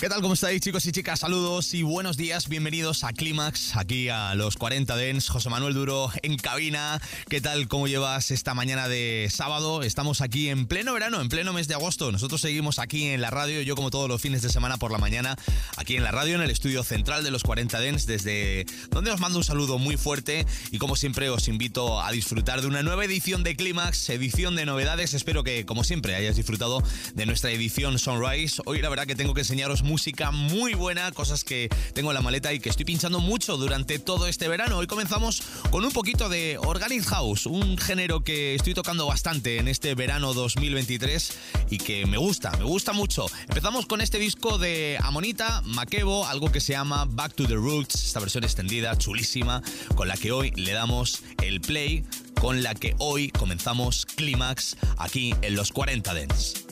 ¿Qué tal? ¿Cómo estáis chicos y chicas? Saludos y buenos días. Bienvenidos a Clímax, aquí a los 40 Dens. José Manuel Duro en cabina. ¿Qué tal? ¿Cómo llevas esta mañana de sábado? Estamos aquí en pleno verano, en pleno mes de agosto. Nosotros seguimos aquí en la radio, yo como todos los fines de semana por la mañana, aquí en la radio, en el estudio central de los 40 Dens, desde donde os mando un saludo muy fuerte y como siempre os invito a disfrutar de una nueva edición de Clímax, edición de novedades. Espero que como siempre hayáis disfrutado de nuestra edición Sunrise. Hoy la verdad que tengo que enseñaros música muy buena, cosas que tengo en la maleta y que estoy pinchando mucho durante todo este verano. Hoy comenzamos con un poquito de Organic House, un género que estoy tocando bastante en este verano 2023 y que me gusta, me gusta mucho. Empezamos con este disco de Amonita, Makebo, algo que se llama Back to the Roots, esta versión extendida, chulísima, con la que hoy le damos el play, con la que hoy comenzamos Clímax aquí en los 40 Dents.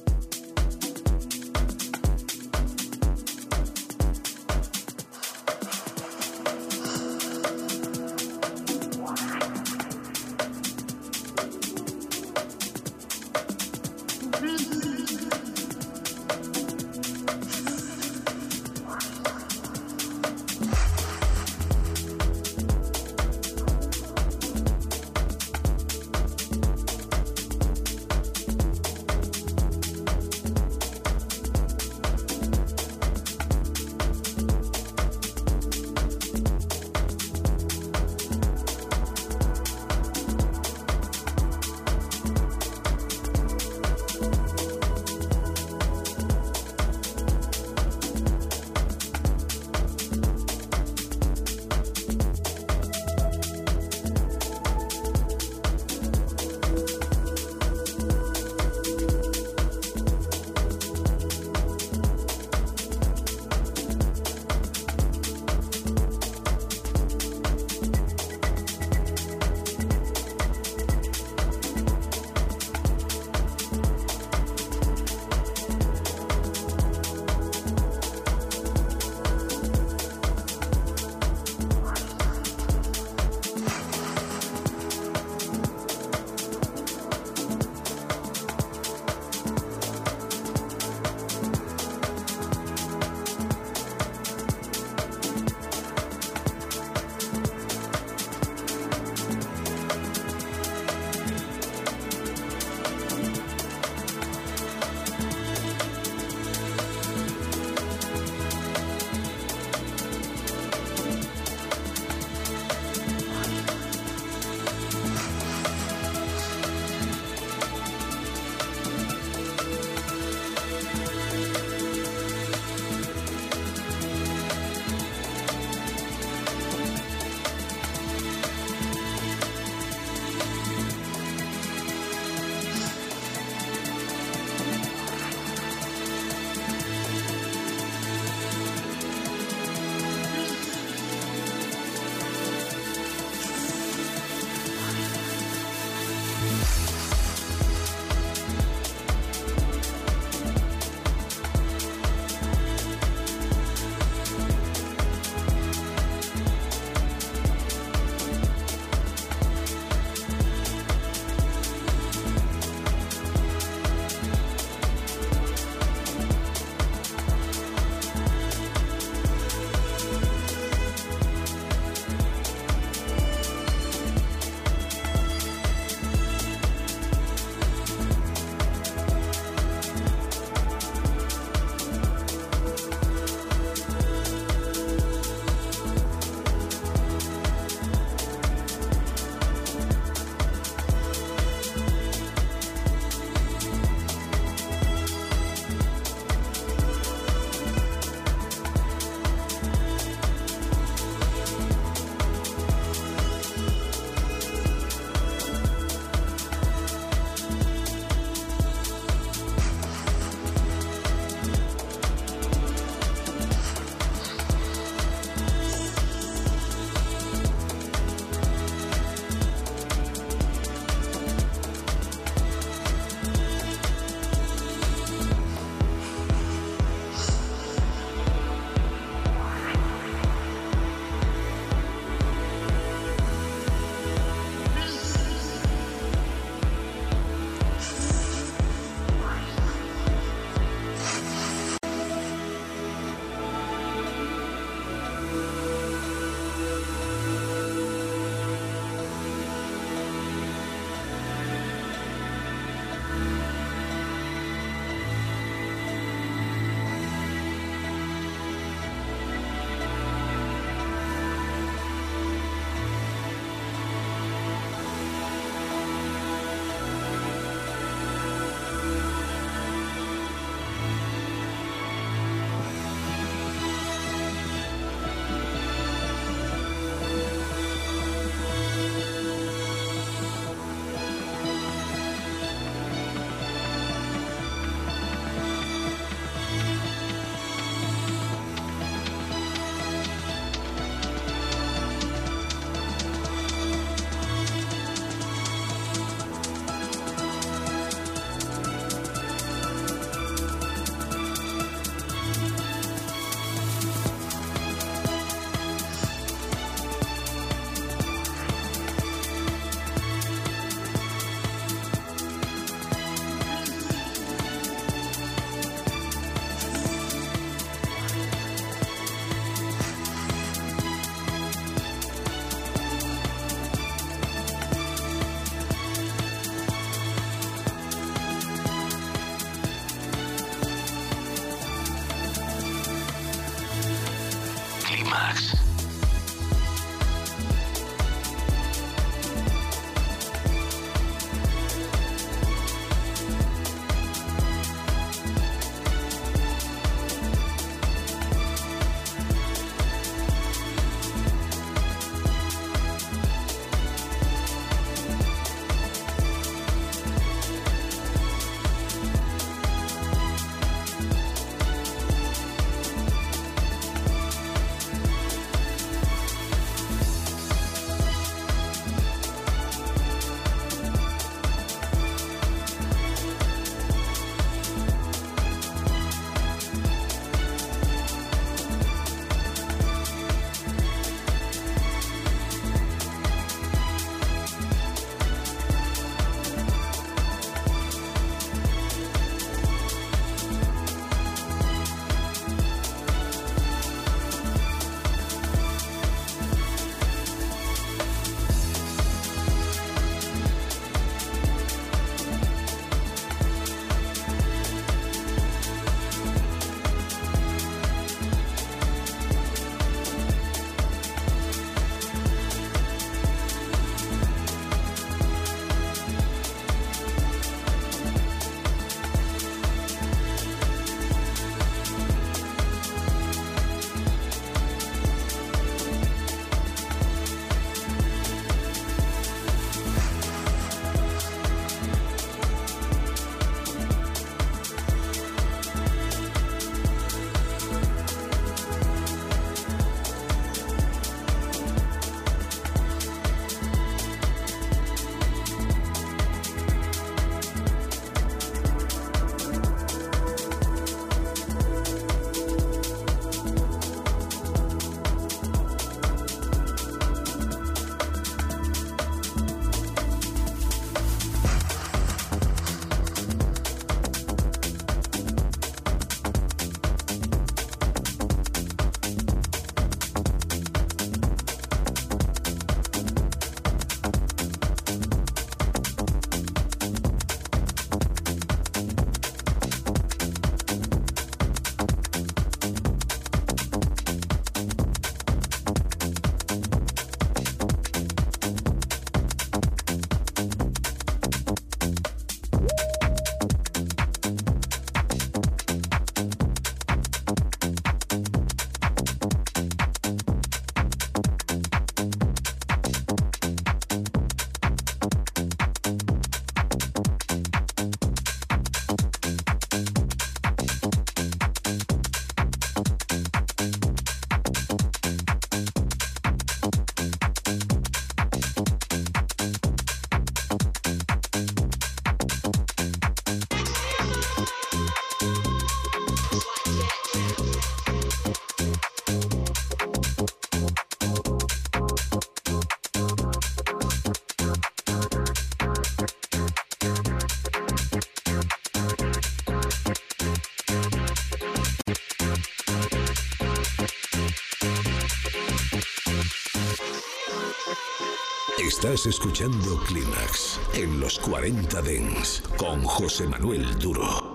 Estás escuchando Clímax en los 40 Dens con José Manuel Duro.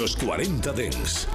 Los 40 Dens.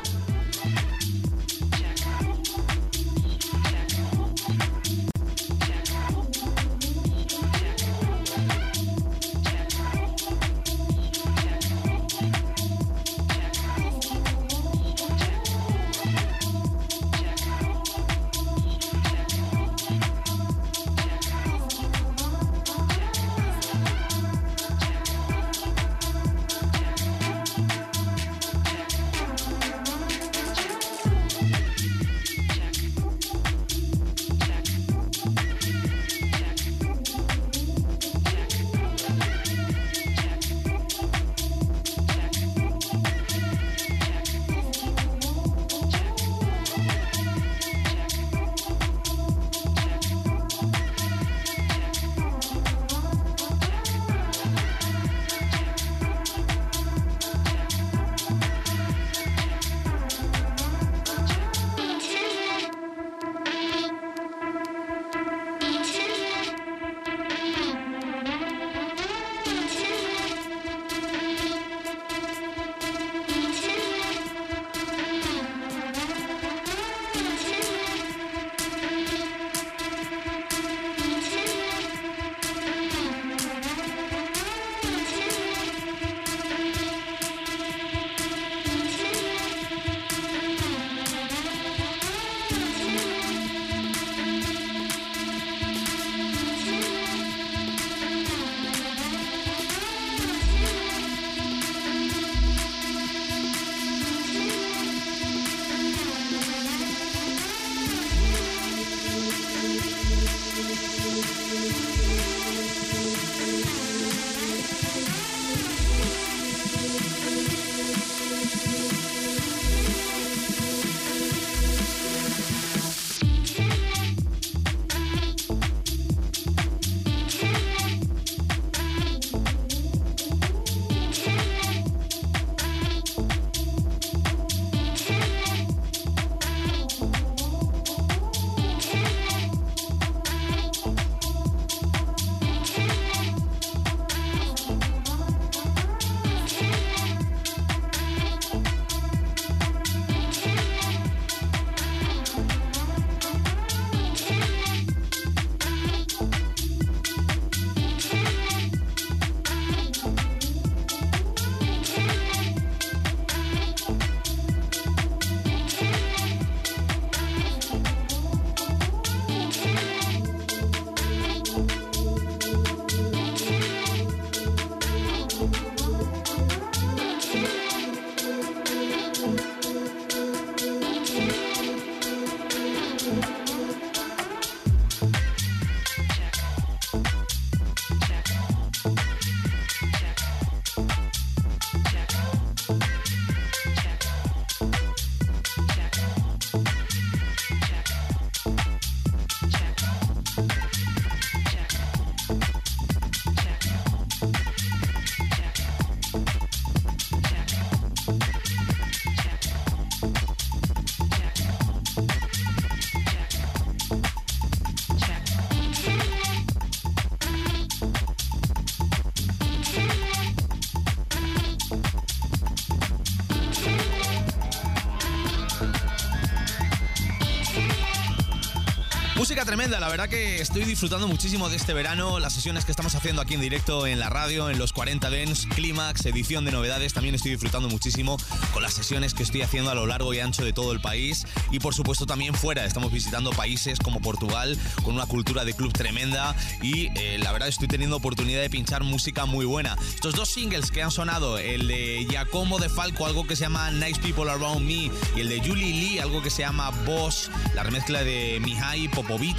La verdad que estoy disfrutando muchísimo de este verano, las sesiones que estamos haciendo aquí en directo en la radio, en los 40 Dens, Clímax, edición de novedades, también estoy disfrutando muchísimo con las sesiones que estoy haciendo a lo largo y ancho de todo el país y por supuesto también fuera, estamos visitando países como Portugal con una cultura de club tremenda y eh, la verdad estoy teniendo oportunidad de pinchar música muy buena. Estos dos singles que han sonado, el de Giacomo de Falco, algo que se llama Nice People Around Me y el de Julie Lee, algo que se llama Boss, la remezcla de Mihai Popovic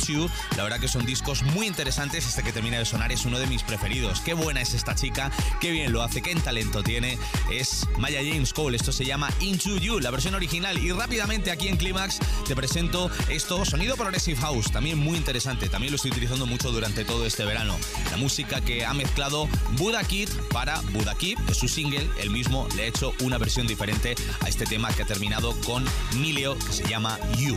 la verdad que son discos muy interesantes. Este que termina de sonar es uno de mis preferidos. Qué buena es esta chica, qué bien lo hace, qué talento tiene. Es Maya James Cole. Esto se llama Into You, la versión original. Y rápidamente aquí en Te presento esto, sonido Progressive House, también muy interesante. También lo estoy utilizando mucho durante todo este verano. La música que ha mezclado Buda Kid para Buda Kid, es su single. Él mismo le ha hecho una versión diferente a este tema que ha terminado con Milio, que se llama You.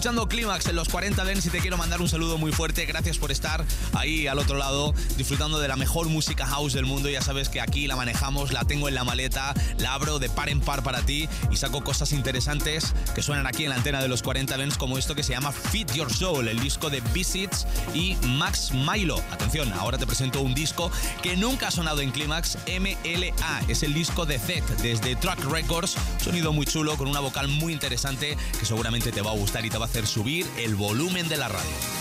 Escuchando Clímax en los 40 Dens y te quiero mandar un saludo muy fuerte. Gracias por estar ahí al otro lado disfrutando de la mejor música house del mundo. Ya sabes que aquí la manejamos, la tengo en la maleta, la abro de par en par para ti y saco cosas interesantes que suenan aquí en la antena de los 40 Dens como esto que se llama Fit Your Soul, el disco de Visits y Max Milo. Atención, ahora te presento un disco que nunca ha sonado en Clímax, MLA. Es el disco de Zed desde Track Records. Sonido muy chulo con una vocal muy interesante que seguramente te va a gustar y te va a hacer subir el volumen de la radio.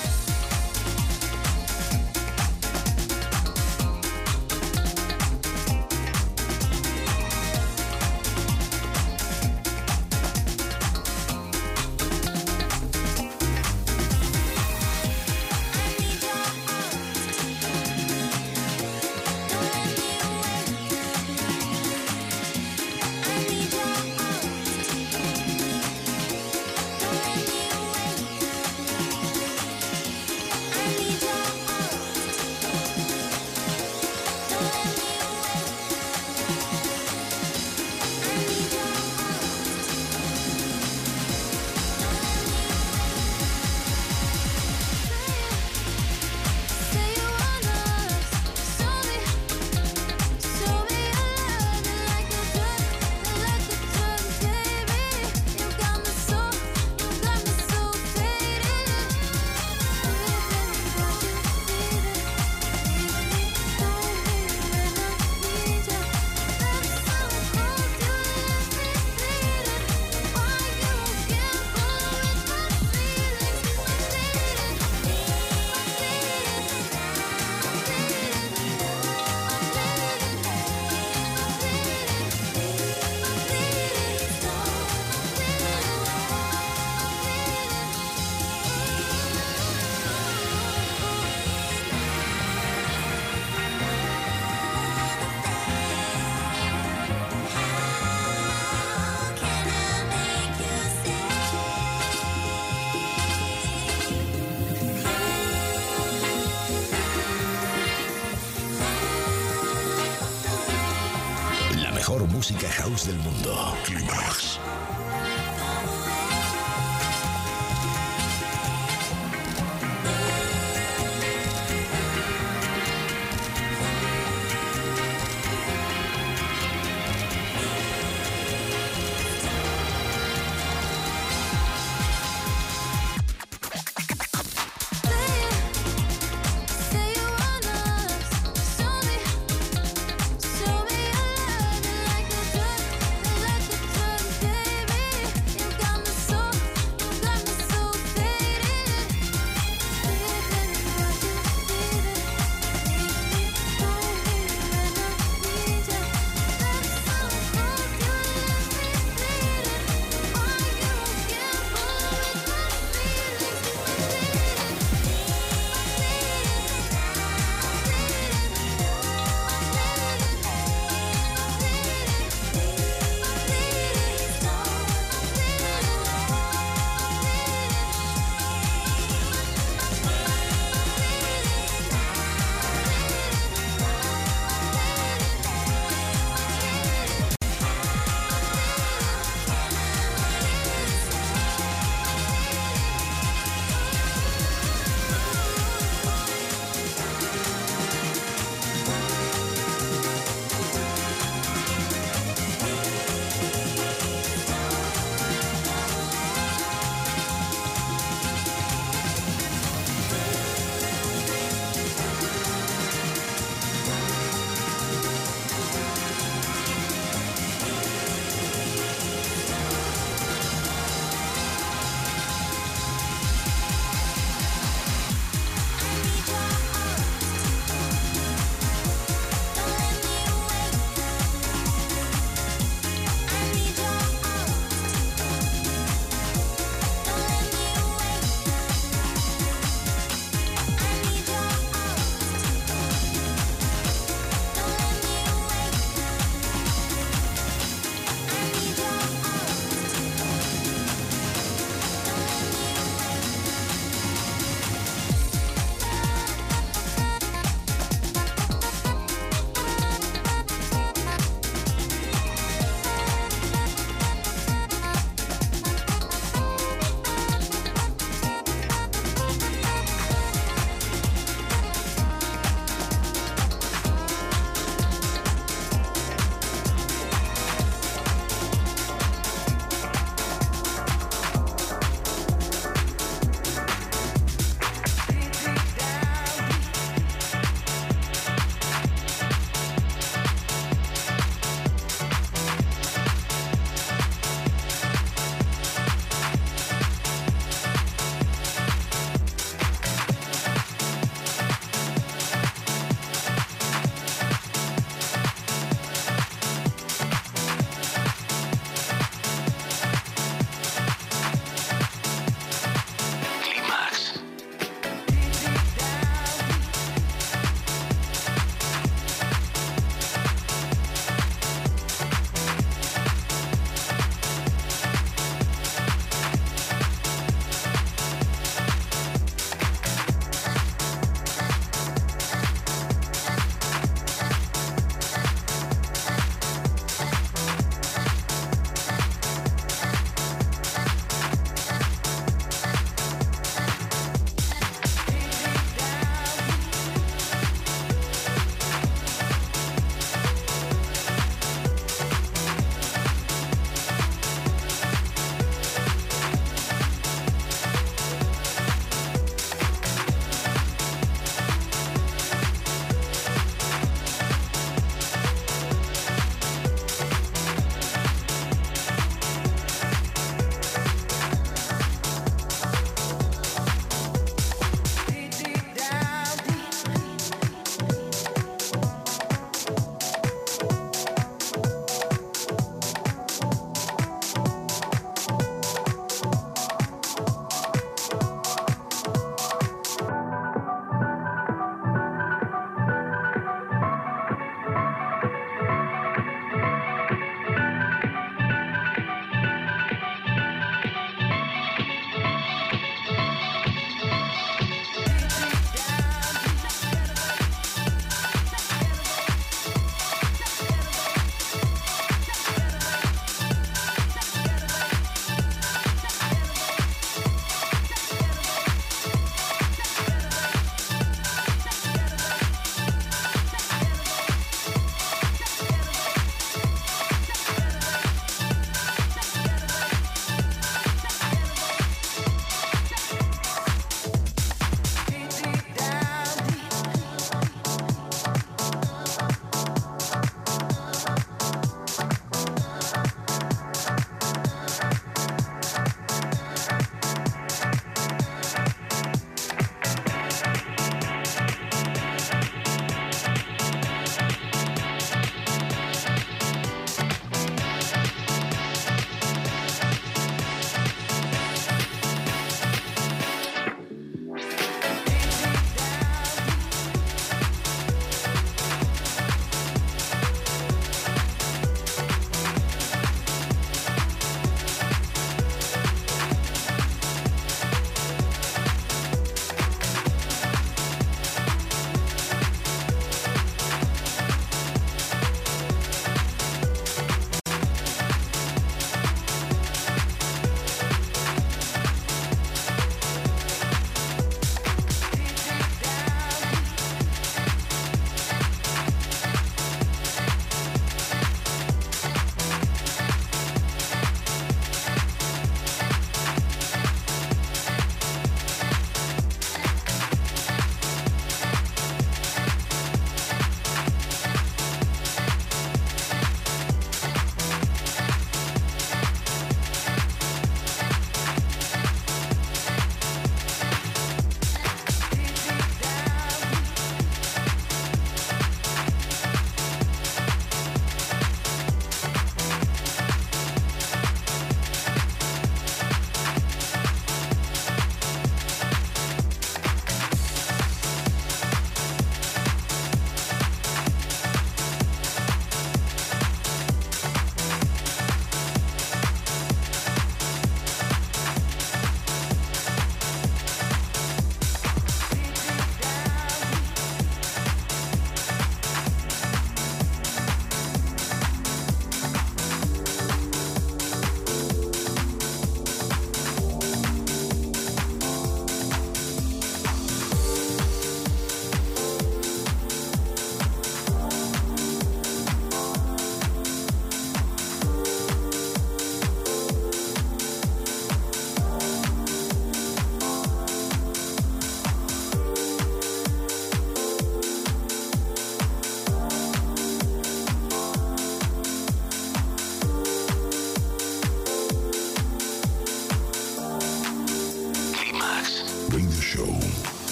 Del mundo. Climax.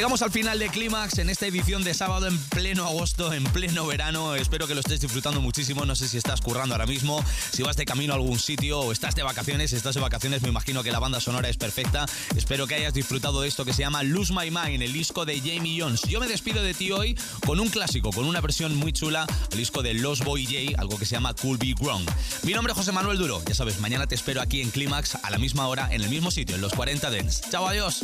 Llegamos al final de Clímax en esta edición de sábado en pleno agosto, en pleno verano. Espero que lo estés disfrutando muchísimo. No sé si estás currando ahora mismo, si vas de camino a algún sitio o estás de vacaciones. Si estás de vacaciones, me imagino que la banda sonora es perfecta. Espero que hayas disfrutado de esto que se llama Lose My Mind, el disco de Jamie Jones. Yo me despido de ti hoy con un clásico, con una versión muy chula, el disco de Los Boy J, algo que se llama Cool Be Wrong. Mi nombre es José Manuel Duro. Ya sabes, mañana te espero aquí en Clímax a la misma hora, en el mismo sitio, en los 40 Dents. Chao, adiós.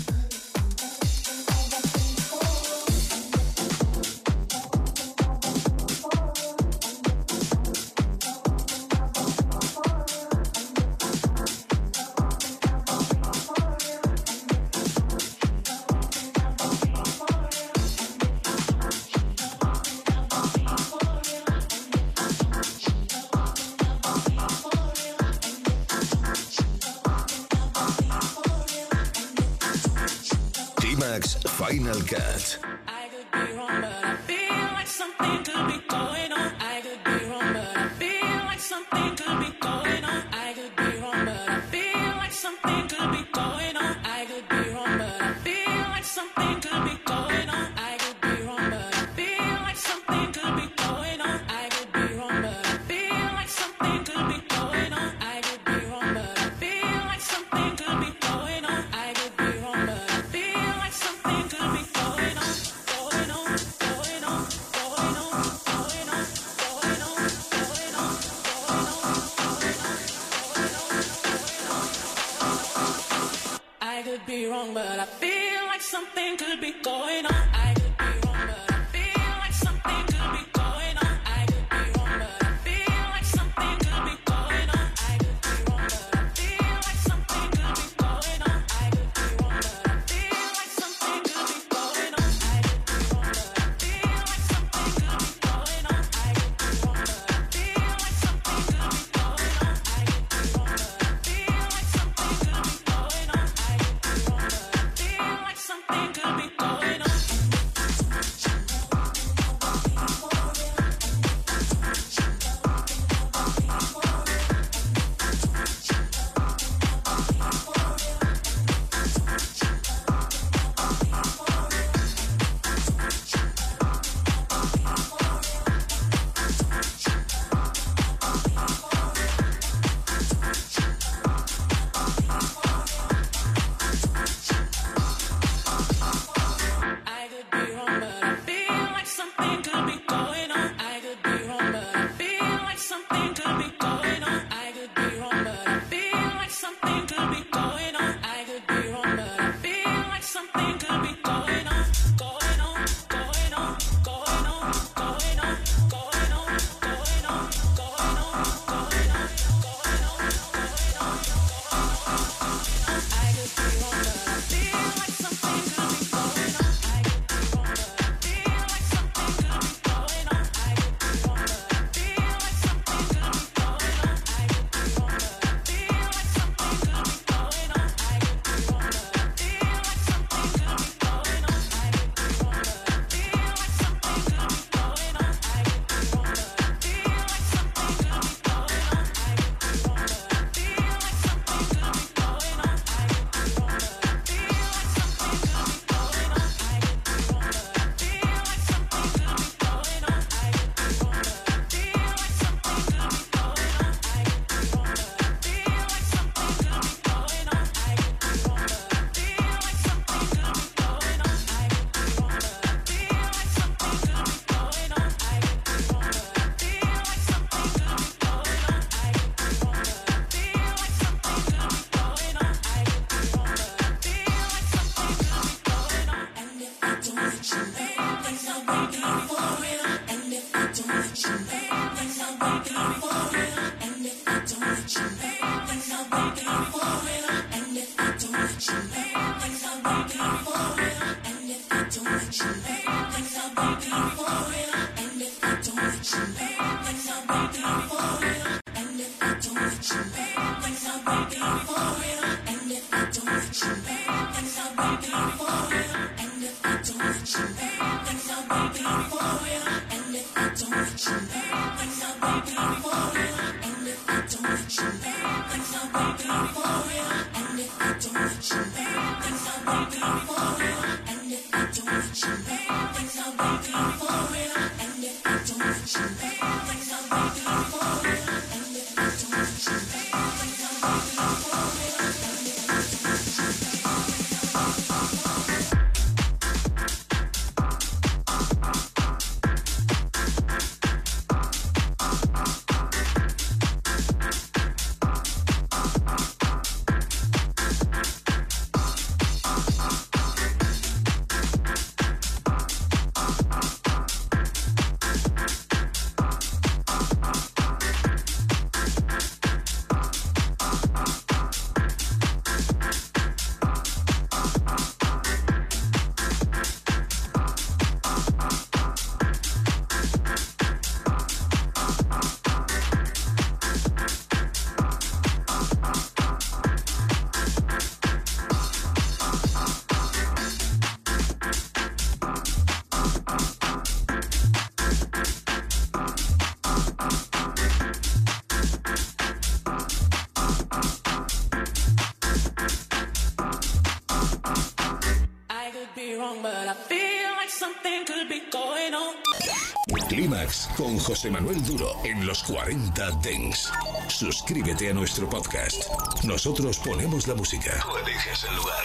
Con José Manuel Duro en los 40 Dens. Suscríbete a nuestro podcast. Nosotros ponemos la música. Tú eliges el lugar.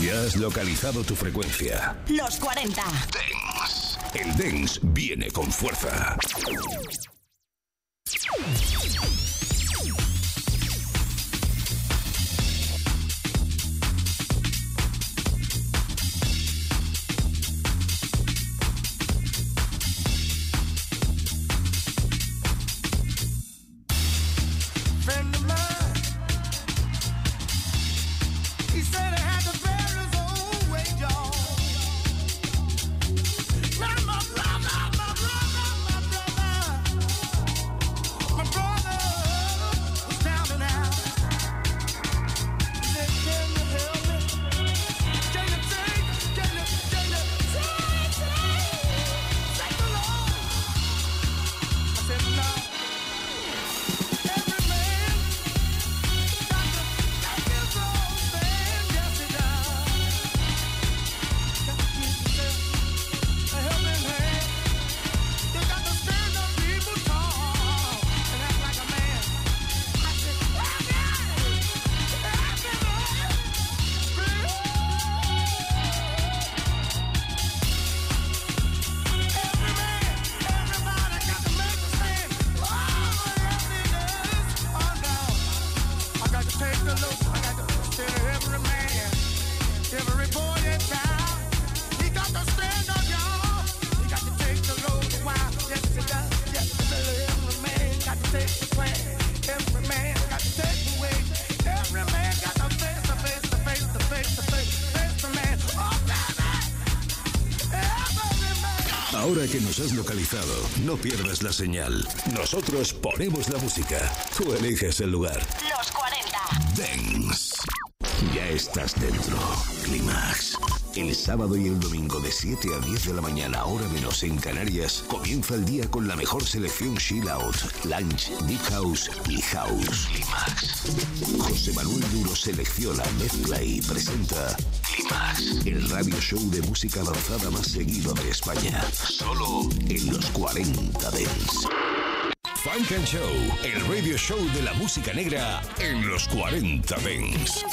Ya has localizado tu frecuencia. Los 40. Dens. El Dens viene con fuerza. Localizado, no pierdas la señal. Nosotros ponemos la música. Tú eliges el lugar. Los 40. Dance. Ya estás dentro. Clímax. El sábado y el domingo de 7 a 10 de la mañana, hora menos en Canarias, comienza el día con la mejor selección chill out, lunch, deep house y house. Clímax. José Manuel Duro selecciona, mezcla y presenta El radio show de música avanzada más seguido de España. Solo en los 40 Dents. Funk and Show, el radio show de la música negra en los 40 Dents.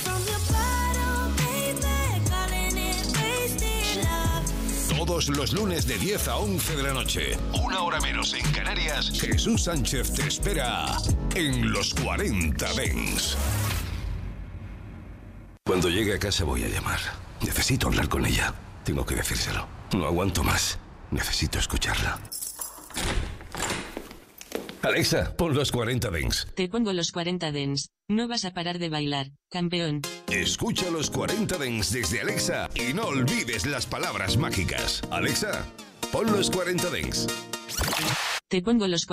Todos los lunes de 10 a 11 de la noche, una hora menos en Canarias, Jesús Sánchez te espera en los 40 Dents. Cuando llegue a casa voy a llamar. Necesito hablar con ella. Tengo que decírselo. No aguanto más. Necesito escucharla. Alexa, pon los 40 Dents. Te pongo los 40 Dents. No vas a parar de bailar, campeón. Escucha los 40 Dents desde Alexa y no olvides las palabras mágicas. Alexa, pon los 40 Dents. Te pongo los 40